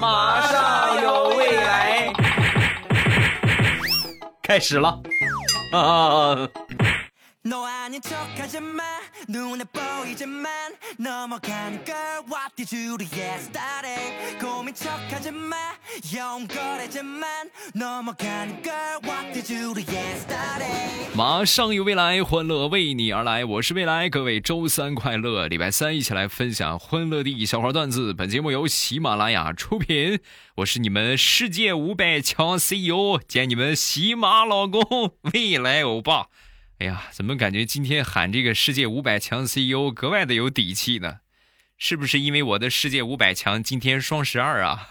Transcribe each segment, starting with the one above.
马上有未来，开始了啊！너 아닌 척하지마 눈에 보이지만 넘어가는 걸 What did you do yesterday 고민 척하지마 영거리지만 넘어가는 걸 What did you do yesterday 马上有未来，欢乐为你而来。我是未来，各位周三快乐！礼拜三一起来分享欢乐的小花段子。本节目由喜马拉雅出品，我是你们世界五百强 CEO 兼你们喜马老公未来欧巴。 哎呀，怎么感觉今天喊这个世界五百强 CEO 格外的有底气呢？是不是因为我的世界五百强今天双十二啊？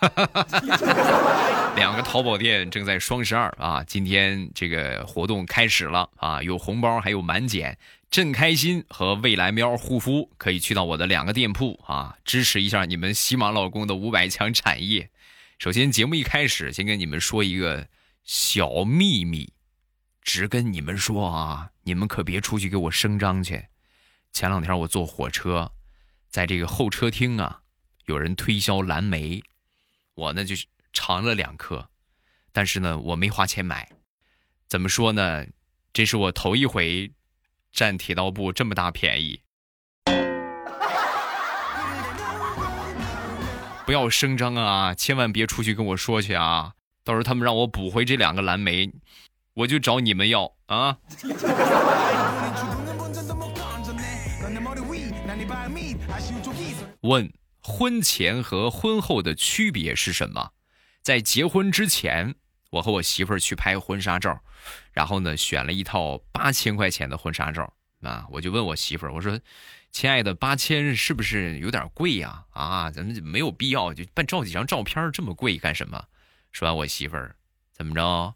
两个淘宝店正在双十二啊！今天这个活动开始了啊，有红包还有满减，朕开心和未来喵护肤可以去到我的两个店铺啊，支持一下你们喜马老公的五百强产业。首先，节目一开始先跟你们说一个小秘密，只跟你们说啊，你们可别出去给我声张去。前两天我坐火车，在这个候车厅啊，有人推销蓝莓，我呢就。尝了两颗，但是呢，我没花钱买。怎么说呢？这是我头一回占铁道部这么大便宜。不要声张啊！千万别出去跟我说去啊！到时候他们让我补回这两个蓝莓，我就找你们要啊！问：婚前和婚后的区别是什么？在结婚之前，我和我媳妇儿去拍婚纱照，然后呢，选了一套八千块钱的婚纱照啊。我就问我媳妇儿，我说：“亲爱的，八千是不是有点贵呀？啊，咱们没有必要就办照几张照片这么贵干什么？”说完，我媳妇儿怎么着？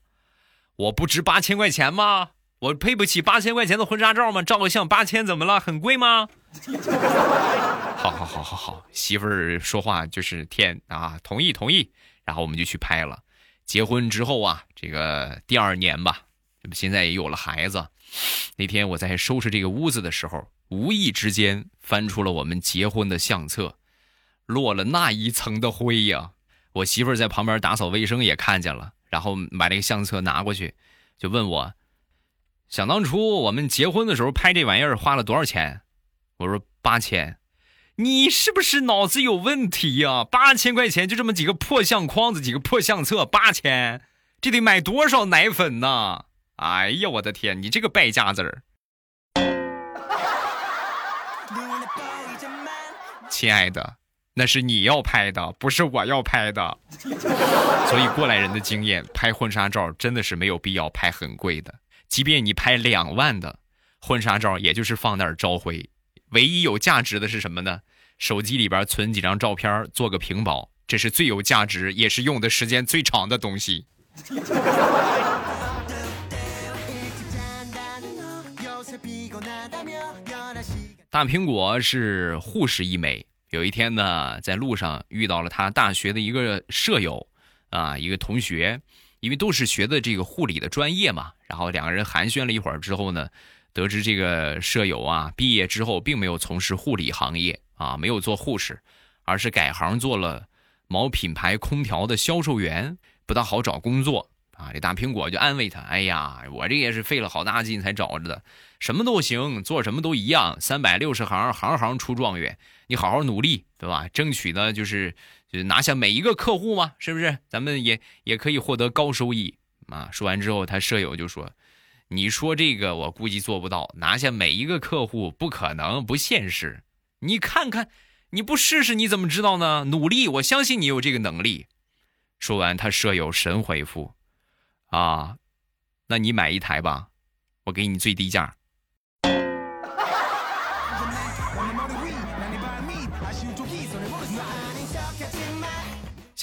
我不值八千块钱吗？我配不起八千块钱的婚纱照吗？照个相八千怎么了？很贵吗？好好好好好，媳妇儿说话就是天啊！同意同意。然后我们就去拍了。结婚之后啊，这个第二年吧，现在也有了孩子。那天我在收拾这个屋子的时候，无意之间翻出了我们结婚的相册，落了那一层的灰呀！我媳妇儿在旁边打扫卫生也看见了，然后把这个相册拿过去，就问我：想当初我们结婚的时候拍这玩意儿花了多少钱？我说八千。你是不是脑子有问题呀？八千块钱就这么几个破相框子，几个破相册，八千，这得买多少奶粉呢？哎呀，我的天，你这个败家子儿！亲爱的，那是你要拍的，不是我要拍的。所以过来人的经验，拍婚纱照真的是没有必要拍很贵的，即便你拍两万的婚纱照，也就是放那儿招灰。唯一有价值的是什么呢？手机里边存几张照片，做个屏保，这是最有价值，也是用的时间最长的东西。大苹果是护士一枚，有一天呢，在路上遇到了他大学的一个舍友，啊，一个同学，因为都是学的这个护理的专业嘛，然后两个人寒暄了一会儿之后呢。得知这个舍友啊，毕业之后并没有从事护理行业啊，没有做护士，而是改行做了某品牌空调的销售员，不大好找工作啊。这大苹果就安慰他：“哎呀，我这也是费了好大劲才找着的，什么都行，做什么都一样，三百六十行，行行出状元。你好好努力，对吧？争取呢，就是就拿下每一个客户嘛，是不是？咱们也也可以获得高收益啊。”说完之后，他舍友就说。你说这个我估计做不到，拿下每一个客户不可能，不现实。你看看，你不试试你怎么知道呢？努力，我相信你有这个能力。说完，他舍友神回复：“啊，那你买一台吧，我给你最低价。”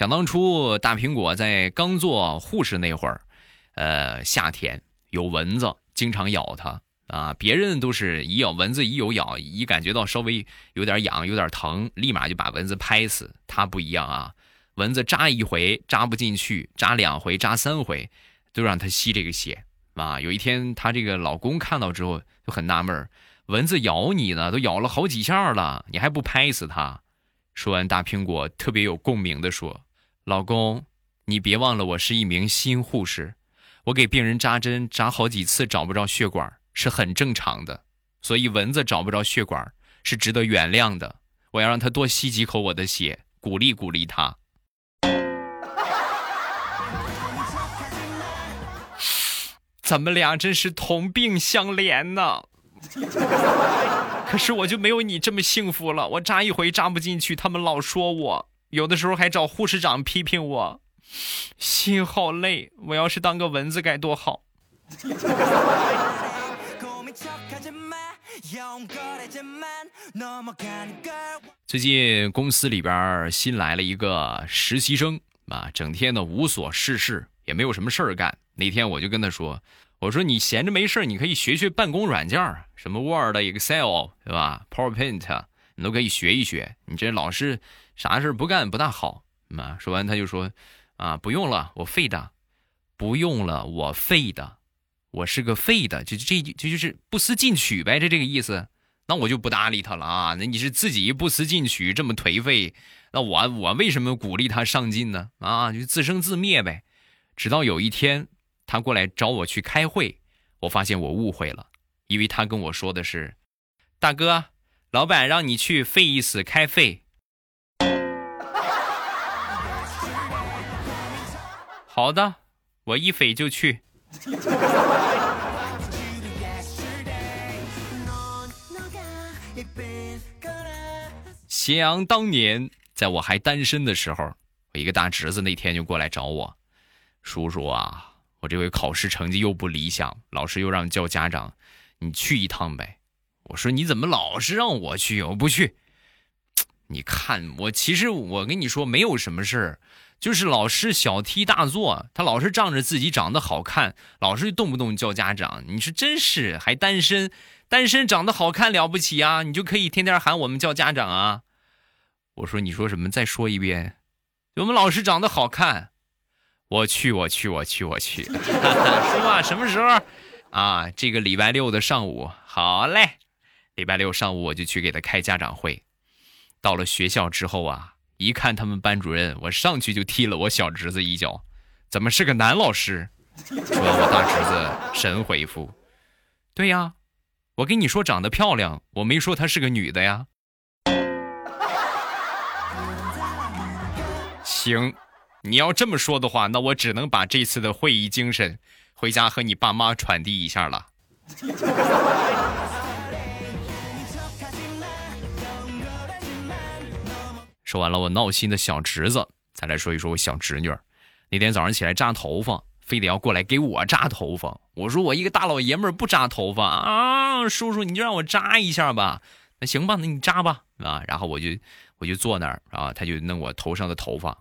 想当初，大苹果在刚做护士那会儿，呃，夏天。有蚊子经常咬它啊！别人都是一咬蚊子一有咬，一感觉到稍微有点痒、有点疼，立马就把蚊子拍死。它不一样啊，蚊子扎一回扎不进去，扎两回、扎三回，都让它吸这个血啊！有一天，她这个老公看到之后就很纳闷蚊子咬你呢，都咬了好几下了，你还不拍死它？说完，大苹果特别有共鸣的说：“老公，你别忘了我是一名新护士，我给病人扎针扎好几次找不着血管是很正常的，所以蚊子找不着血管是值得原谅的。我要让他多吸几口我的血，鼓励鼓励他。咱们俩真是同病相怜呐！可是我就没有你这么幸福了，我扎一回扎不进去，他们老说我，有的时候还找护士长批评我，心好累。我要是当个蚊子该多好。最近公司里边新来了一个实习生啊，整天呢无所事事，也没有什么事儿干。那天我就跟他说。我说你闲着没事你可以学学办公软件什么 Word、Excel，对吧？PowerPoint，你都可以学一学。你这老是啥事不干不大好。嘛，说完他就说：“啊，不用了，我废的，不用了，我废的，我是个废的，就这就就是不思进取呗，这这个意思。那我就不搭理他了啊。那你是自己不思进取，这么颓废，那我我为什么鼓励他上进呢？啊，就自生自灭呗。直到有一天。”他过来找我去开会，我发现我误会了，因为他跟我说的是：“大哥，老板让你去费意思开费。”好的，我一飞就去。想当年，在我还单身的时候，我一个大侄子那天就过来找我，叔叔啊。我这回考试成绩又不理想，老师又让叫家长，你去一趟呗。我说你怎么老是让我去？我不去。你看我，其实我跟你说没有什么事儿，就是老师小题大做，他老是仗着自己长得好看，老是动不动叫家长。你说真是还单身，单身长得好看了不起啊？你就可以天天喊我们叫家长啊？我说你说什么？再说一遍。我们老师长得好看。我去，我去，我去，我去！说啊，什么时候？啊，这个礼拜六的上午，好嘞。礼拜六上午我就去给他开家长会。到了学校之后啊，一看他们班主任，我上去就踢了我小侄子一脚。怎么是个男老师？说，我大侄子神回复：“对呀，我跟你说长得漂亮，我没说她是个女的呀。”行。你要这么说的话，那我只能把这次的会议精神回家和你爸妈传递一下了。说完了我闹心的小侄子，再来说一说我小侄女。那天早上起来扎头发，非得要过来给我扎头发。我说我一个大老爷们儿不扎头发啊，叔叔你就让我扎一下吧。那行吧，那你扎吧啊。然后我就我就坐那儿啊，他就弄我头上的头发。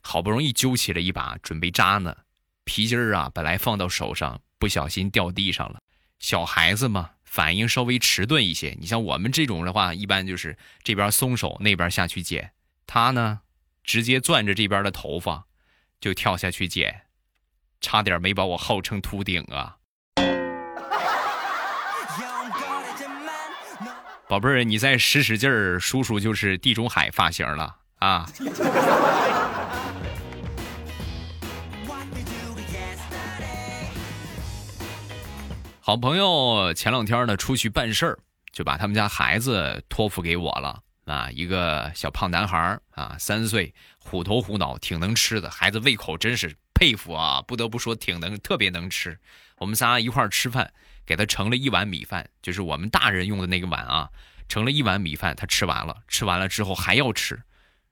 好不容易揪起了一把，准备扎呢，皮筋儿啊，本来放到手上，不小心掉地上了。小孩子嘛，反应稍微迟钝一些。你像我们这种的话，一般就是这边松手，那边下去捡。他呢，直接攥着这边的头发，就跳下去捡，差点没把我号称秃顶啊！宝贝儿，你再使使劲儿，叔叔就是地中海发型了啊！好朋友前两天呢出去办事儿，就把他们家孩子托付给我了啊，一个小胖男孩啊，三岁，虎头虎脑，挺能吃的，孩子胃口真是佩服啊，不得不说挺能，特别能吃。我们仨一块吃饭，给他盛了一碗米饭，就是我们大人用的那个碗啊，盛了一碗米饭，他吃完了，吃完了之后还要吃，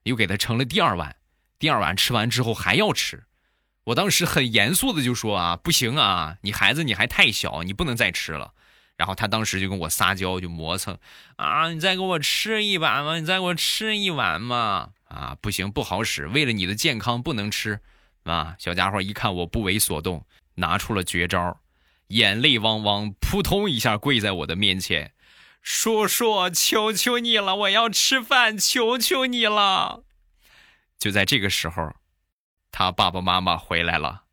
又给他盛了第二碗，第二碗吃完之后还要吃。我当时很严肃的就说啊，不行啊，你孩子你还太小，你不能再吃了。然后他当时就跟我撒娇，就磨蹭啊，你再给我吃一碗嘛，你再给我吃一碗嘛。啊，不行，不好使，为了你的健康不能吃。啊，小家伙一看我不为所动，拿出了绝招，眼泪汪汪，扑通一下跪在我的面前，叔叔，求求你了，我要吃饭，求求你了。就在这个时候。他爸爸妈妈回来了。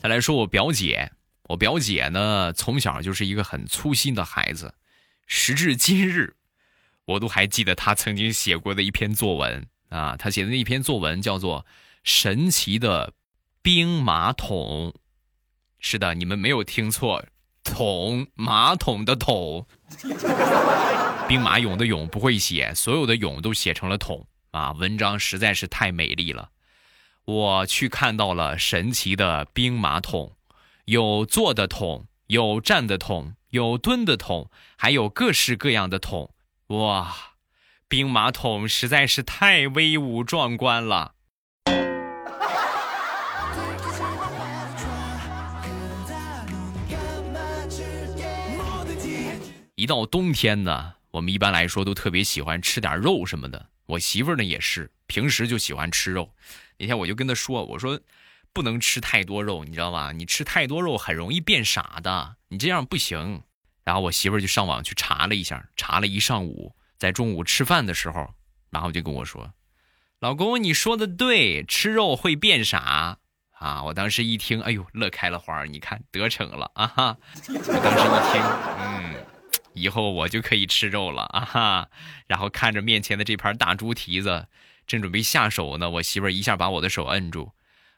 再来说，我表姐，我表姐呢，从小就是一个很粗心的孩子，时至今日，我都还记得她曾经写过的一篇作文啊。她写的那篇作文叫做《神奇的冰马桶》。是的，你们没有听错，桶马桶的桶，兵马俑的俑不会写，所有的俑都写成了桶啊。文章实在是太美丽了，我去看到了神奇的兵马桶。有坐的桶，有站的桶，有蹲的桶，还有各式各样的桶。哇，兵马桶实在是太威武壮观了！一到冬天呢，我们一般来说都特别喜欢吃点肉什么的。我媳妇呢也是，平时就喜欢吃肉。那天我就跟他说：“我说。”不能吃太多肉，你知道吧？你吃太多肉很容易变傻的，你这样不行。然后我媳妇儿就上网去查了一下，查了一上午，在中午吃饭的时候，然后就跟我说：“老公，你说的对，吃肉会变傻啊！”我当时一听，哎呦，乐开了花你看得逞了啊哈！我当时一听，嗯，以后我就可以吃肉了啊哈！然后看着面前的这盘大猪蹄子，正准备下手呢，我媳妇儿一下把我的手摁住。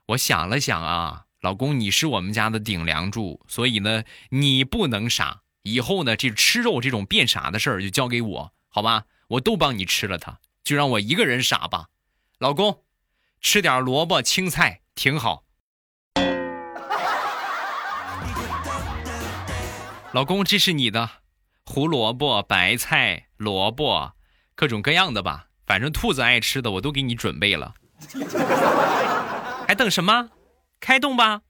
我想了想啊，老公，你是我们家的顶梁柱，所以呢，你不能傻。以后呢，这吃肉这种变傻的事儿就交给我，好吧？我都帮你吃了它，就让我一个人傻吧。老公，吃点萝卜青菜挺好。老公，这是你的，胡萝卜、白菜、萝卜，各种各样的吧，反正兔子爱吃的我都给你准备了。还等什么？开动吧！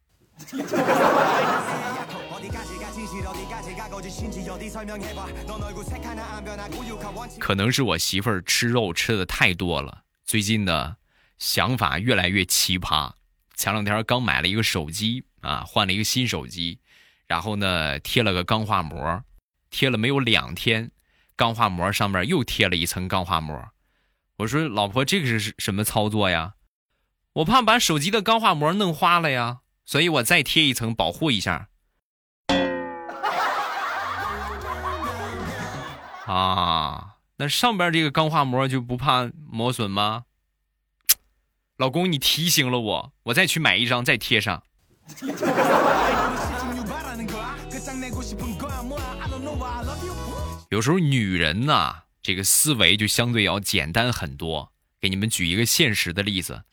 可能是我媳妇儿吃肉吃的太多了，最近呢想法越来越奇葩。前两天刚买了一个手机啊，换了一个新手机，然后呢贴了个钢化膜，贴了没有两天，钢化膜上面又贴了一层钢化膜。我说老婆，这个是什么操作呀？我怕把手机的钢化膜弄花了呀，所以我再贴一层保护一下。啊，那上边这个钢化膜就不怕磨损吗？老公，你提醒了我，我再去买一张再贴上。有时候女人呐，这个思维就相对要简单很多。给你们举一个现实的例子。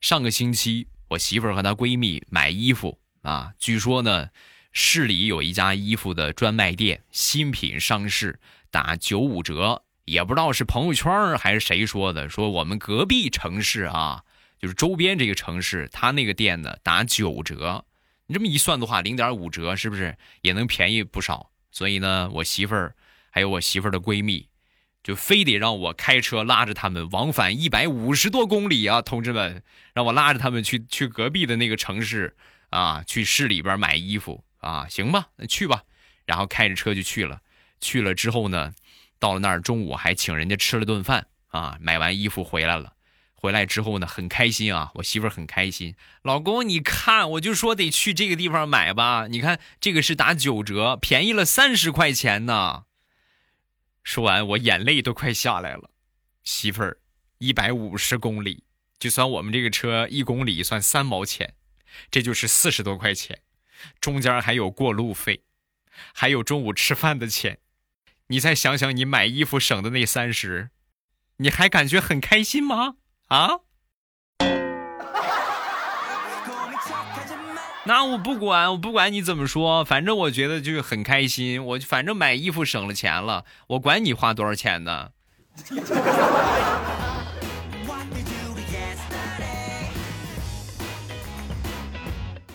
上个星期，我媳妇儿和她闺蜜买衣服啊，据说呢，市里有一家衣服的专卖店新品上市，打九五折，也不知道是朋友圈还是谁说的，说我们隔壁城市啊，就是周边这个城市，他那个店呢打九折，你这么一算的话，零点五折是不是也能便宜不少？所以呢，我媳妇儿还有我媳妇儿的闺蜜。就非得让我开车拉着他们往返一百五十多公里啊，同志们，让我拉着他们去去隔壁的那个城市啊，去市里边买衣服啊，行吧，那去吧。然后开着车就去了。去了之后呢，到了那儿中午还请人家吃了顿饭啊。买完衣服回来了，回来之后呢，很开心啊，我媳妇很开心。老公，你看，我就说得去这个地方买吧，你看这个是打九折，便宜了三十块钱呢。说完，我眼泪都快下来了。媳妇儿，一百五十公里，就算我们这个车一公里算三毛钱，这就是四十多块钱，中间还有过路费，还有中午吃饭的钱。你再想想，你买衣服省的那三十，你还感觉很开心吗？啊？那我不管，我不管你怎么说，反正我觉得就是很开心。我反正买衣服省了钱了，我管你花多少钱呢。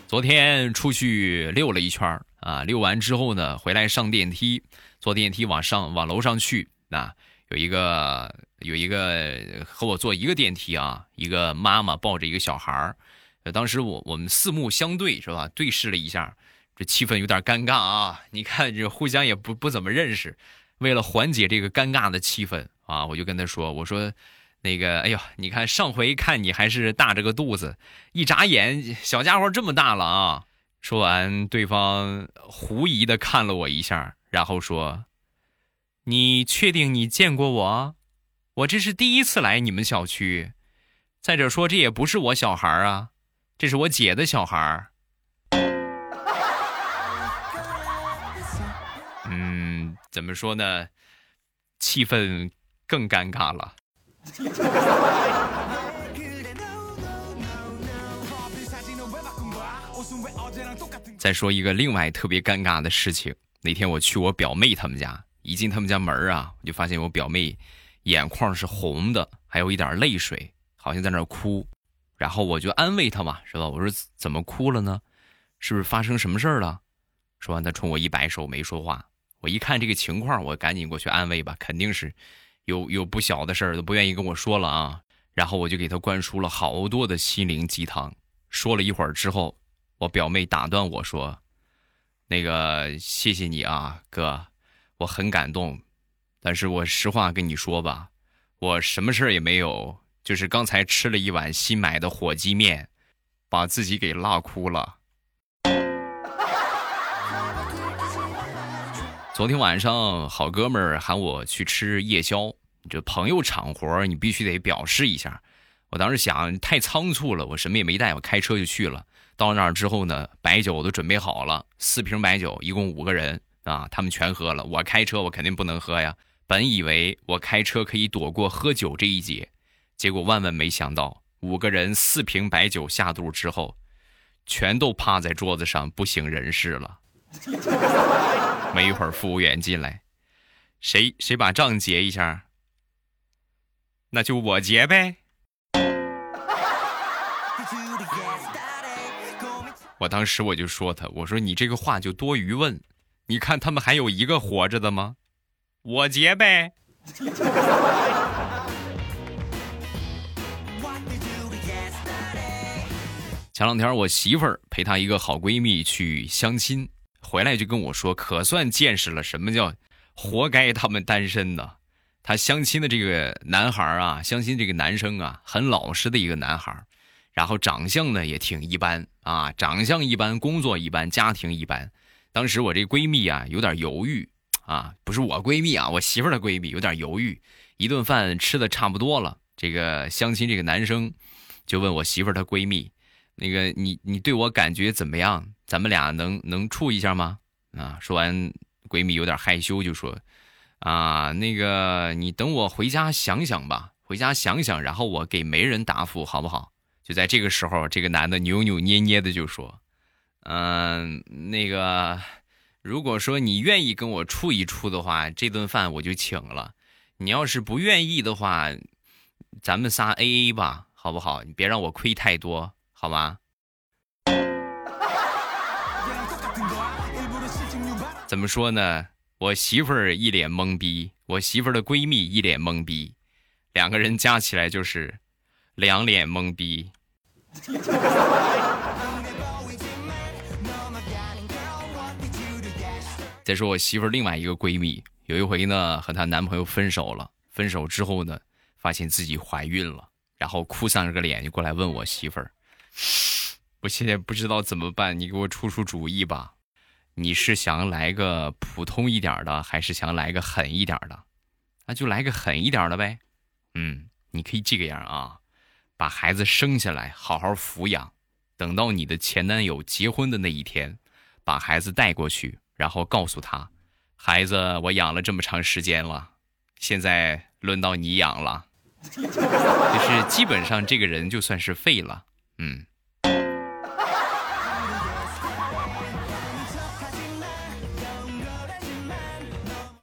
昨天出去溜了一圈啊，溜完之后呢，回来上电梯，坐电梯往上往楼上去啊，有一个有一个和我坐一个电梯啊，一个妈妈抱着一个小孩儿。呃，当时我我们四目相对是吧？对视了一下，这气氛有点尴尬啊！你看这互相也不不怎么认识，为了缓解这个尴尬的气氛啊，我就跟他说：“我说，那个，哎呦，你看上回看你还是大着个肚子，一眨眼小家伙这么大了啊！说完，对方狐疑的看了我一下，然后说：“你确定你见过我？我这是第一次来你们小区。再者说，这也不是我小孩啊，这是我姐的小孩儿。”嗯，怎么说呢？气氛更尴尬了。再说一个另外特别尴尬的事情，那天我去我表妹他们家，一进他们家门啊，我就发现我表妹眼眶是红的，还有一点泪水，好像在那哭。然后我就安慰她嘛，是吧？我说怎么哭了呢？是不是发生什么事儿了？说完，她冲我一摆手，没说话。我一看这个情况，我赶紧过去安慰吧，肯定是有有不小的事儿，都不愿意跟我说了啊。然后我就给他灌输了好多的心灵鸡汤。说了一会儿之后，我表妹打断我说：“那个，谢谢你啊，哥，我很感动。但是我实话跟你说吧，我什么事儿也没有，就是刚才吃了一碗新买的火鸡面，把自己给辣哭了。”昨天晚上，好哥们儿喊我去吃夜宵，这朋友场活你必须得表示一下。我当时想，太仓促了，我什么也没带，我开车就去了。到那儿之后呢，白酒我都准备好了，四瓶白酒，一共五个人啊，他们全喝了。我开车，我肯定不能喝呀。本以为我开车可以躲过喝酒这一劫，结果万万没想到，五个人四瓶白酒下肚之后，全都趴在桌子上不省人事了。没一会儿，服务员进来，谁谁把账结一下？那就我结呗。我当时我就说他，我说你这个话就多余问，你看他们还有一个活着的吗？我结呗。前两天我媳妇儿陪她一个好闺蜜去相亲。回来就跟我说，可算见识了什么叫活该他们单身呢？他相亲的这个男孩啊，相亲这个男生啊，很老实的一个男孩，然后长相呢也挺一般啊，长相一般，工作一般，家庭一般。当时我这闺蜜啊有点犹豫啊，不是我闺蜜啊，我媳妇儿的闺蜜有点犹豫。一顿饭吃的差不多了，这个相亲这个男生就问我媳妇儿她闺蜜。那个你你对我感觉怎么样？咱们俩能能处一下吗？啊！说完，闺蜜有点害羞，就说：“啊，那个你等我回家想想吧，回家想想，然后我给媒人答复，好不好？”就在这个时候，这个男的扭扭捏捏的就说：“嗯，那个，如果说你愿意跟我处一处的话，这顿饭我就请了；你要是不愿意的话，咱们仨 A A 吧，好不好？你别让我亏太多。”好吗？怎么说呢？我媳妇儿一脸懵逼，我媳妇儿的闺蜜一脸懵逼，两个人加起来就是两脸懵逼。再说我媳妇儿另外一个闺蜜，有一回呢和她男朋友分手了，分手之后呢发现自己怀孕了，然后哭丧着个脸就过来问我媳妇儿。我现在不知道怎么办，你给我出出主意吧。你是想来个普通一点的，还是想来个狠一点的？那就来个狠一点的呗。嗯，你可以这个样啊，把孩子生下来，好好抚养，等到你的前男友结婚的那一天，把孩子带过去，然后告诉他，孩子我养了这么长时间了，现在轮到你养了，就是基本上这个人就算是废了。嗯，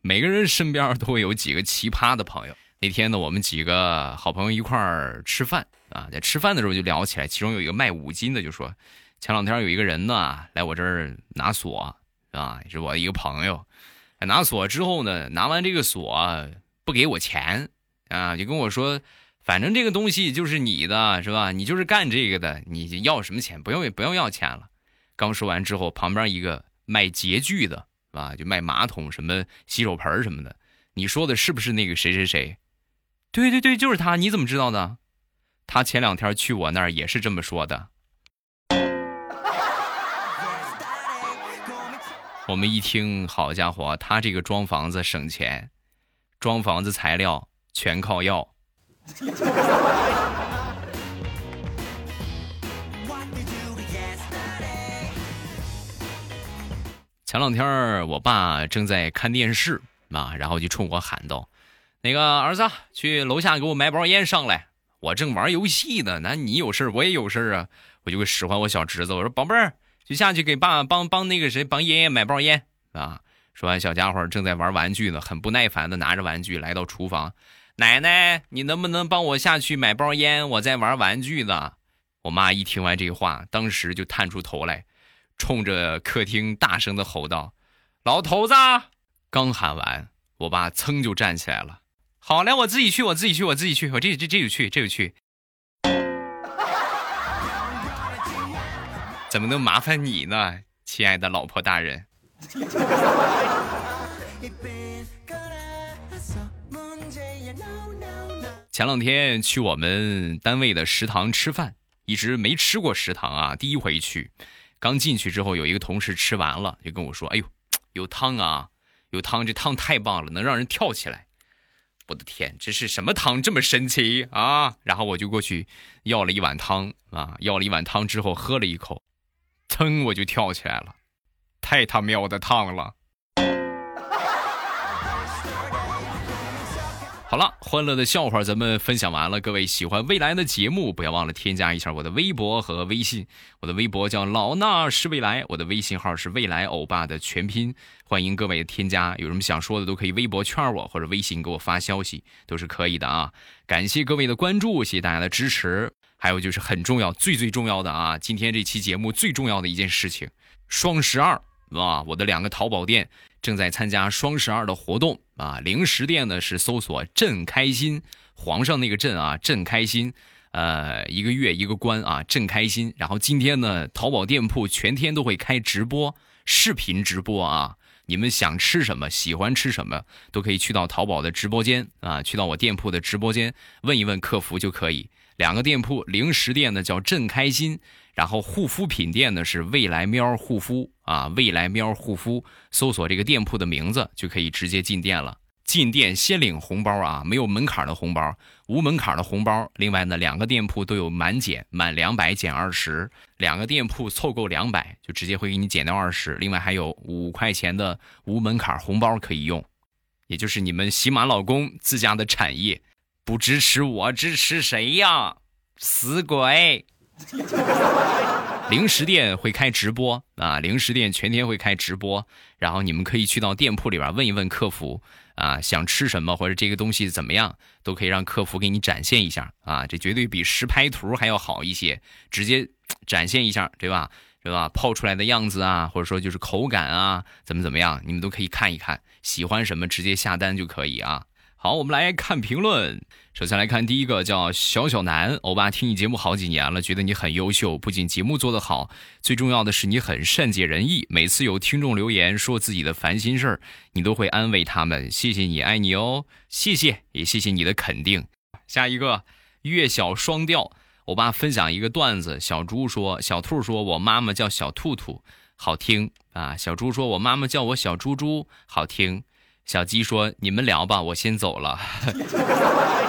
每个人身边都会有几个奇葩的朋友。那天呢，我们几个好朋友一块儿吃饭啊，在吃饭的时候就聊起来。其中有一个卖五金的就说，前两天有一个人呢来我这儿拿锁啊，是我的一个朋友。拿锁之后呢，拿完这个锁不给我钱啊，就跟我说。反正这个东西就是你的，是吧？你就是干这个的，你要什么钱？不用，不用要钱了。刚说完之后，旁边一个卖洁具的，啊，就卖马桶、什么洗手盆什么的。你说的是不是那个谁谁谁？对对对，就是他。你怎么知道的？他前两天去我那儿也是这么说的。我们一听，好家伙，他这个装房子省钱，装房子材料全靠要。前两天我爸正在看电视啊，然后就冲我喊道：“那个儿子，去楼下给我买包烟上来。”我正玩游戏呢，那你有事我也有事啊，我就会使唤我小侄子，我说：“宝贝儿。”就下去给爸帮帮那个谁帮爷爷买包烟啊！说完，小家伙正在玩玩具呢，很不耐烦的拿着玩具来到厨房。奶奶，你能不能帮我下去买包烟？我在玩玩具呢。我妈一听完这话，当时就探出头来，冲着客厅大声的吼道：“老头子！”刚喊完，我爸噌就站起来了。好嘞，我自己去，我自己去，我自己去，我这这这就去，这就去。怎么能麻烦你呢，亲爱的老婆大人？前两天去我们单位的食堂吃饭，一直没吃过食堂啊，第一回去。刚进去之后，有一个同事吃完了，就跟我说：“哎呦，有汤啊，有汤，这汤太棒了，能让人跳起来。”我的天，这是什么汤这么神奇啊？然后我就过去要了一碗汤啊，要了一碗汤之后喝了一口。噌，我就跳起来了，太他喵的烫了！好了，欢乐的笑话咱们分享完了。各位喜欢未来的节目，不要忘了添加一下我的微博和微信。我的微博叫老衲是未来，我的微信号是未来欧巴的全拼。欢迎各位添加，有什么想说的都可以微博圈我，或者微信给我发消息，都是可以的啊。感谢各位的关注，谢谢大家的支持。还有就是很重要、最最重要的啊！今天这期节目最重要的一件事情，双十二啊！我的两个淘宝店正在参加双十二的活动啊！零食店呢是搜索“朕开心”，皇上那个“朕”啊，“朕开心”，呃，一个月一个关啊，“朕开心”。然后今天呢，淘宝店铺全天都会开直播，视频直播啊！你们想吃什么，喜欢吃什么，都可以去到淘宝的直播间啊，去到我店铺的直播间问一问客服就可以。两个店铺，零食店呢叫朕开心，然后护肤品店呢是未来喵护肤啊，未来喵护肤，搜索这个店铺的名字就可以直接进店了。进店先领红包啊，没有门槛的红包，无门槛的红包。另外呢，两个店铺都有满减，满两百减二十，两个店铺凑够两百就直接会给你减掉二十。另外还有五块钱的无门槛红包可以用，也就是你们喜马老公自家的产业。不支持我，支持谁呀？死鬼！零食店会开直播啊，零食店全天会开直播，然后你们可以去到店铺里边问一问客服啊，想吃什么或者这个东西怎么样，都可以让客服给你展现一下啊，这绝对比实拍图还要好一些，直接展现一下，对吧？对吧？泡出来的样子啊，或者说就是口感啊，怎么怎么样，你们都可以看一看，喜欢什么直接下单就可以啊。好，我们来看评论。首先来看第一个，叫小小南欧巴，听你节目好几年了，觉得你很优秀，不仅节目做得好，最重要的是你很善解人意。每次有听众留言说自己的烦心事儿，你都会安慰他们。谢谢你，爱你哦，谢谢，也谢谢你的肯定。下一个，月小双调，欧巴分享一个段子。小猪说，小兔说我妈妈叫小兔兔，好听啊。小猪说我妈妈叫我小猪猪，好听。小鸡说：“你们聊吧，我先走了。”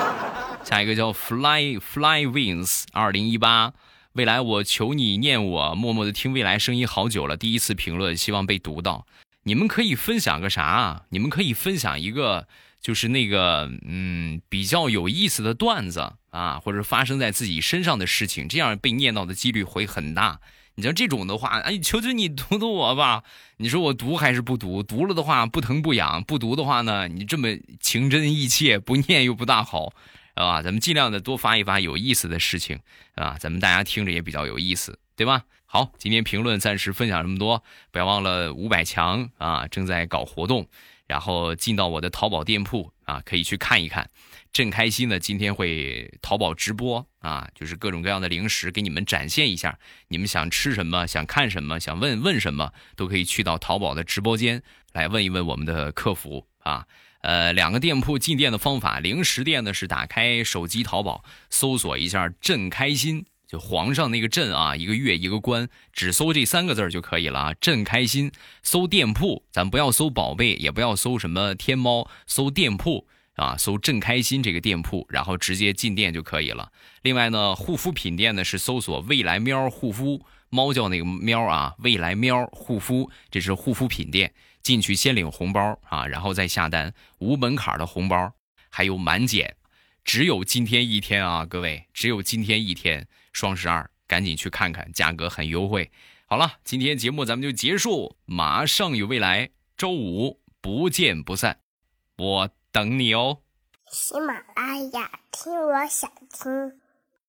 下一个叫 Fly Fly Wings 二零一八，未来我求你念我，默默的听未来声音好久了，第一次评论，希望被读到。你们可以分享个啥？你们可以分享一个，就是那个嗯比较有意思的段子啊，或者发生在自己身上的事情，这样被念到的几率会很大。你像这种的话，哎，求求你读读我吧。你说我读还是不读？读了的话不疼不痒，不读的话呢，你这么情真意切，不念又不大好，啊，咱们尽量的多发一发有意思的事情，啊，咱们大家听着也比较有意思，对吧？好，今天评论暂时分享这么多，不要忘了五百强啊，正在搞活动，然后进到我的淘宝店铺啊，可以去看一看。正开心呢，今天会淘宝直播啊，就是各种各样的零食给你们展现一下。你们想吃什么，想看什么，想问问什么，都可以去到淘宝的直播间来问一问我们的客服啊。呃，两个店铺进店的方法，零食店呢是打开手机淘宝，搜索一下“朕开心”，就皇上那个朕啊，一个月一个官，只搜这三个字就可以了啊。朕开心，搜店铺，咱不要搜宝贝，也不要搜什么天猫，搜店铺啊，搜正开心这个店铺，然后直接进店就可以了。另外呢，护肤品店呢是搜索未来喵护肤，猫叫那个喵啊，未来喵护肤，这是护肤品店，进去先领红包啊，然后再下单，无门槛的红包，还有满减，只有今天一天啊，各位，只有今天一天。双十二，赶紧去看看，价格很优惠。好了，今天节目咱们就结束，马上有未来，周五不见不散，我等你哦。喜马拉雅，听我想听。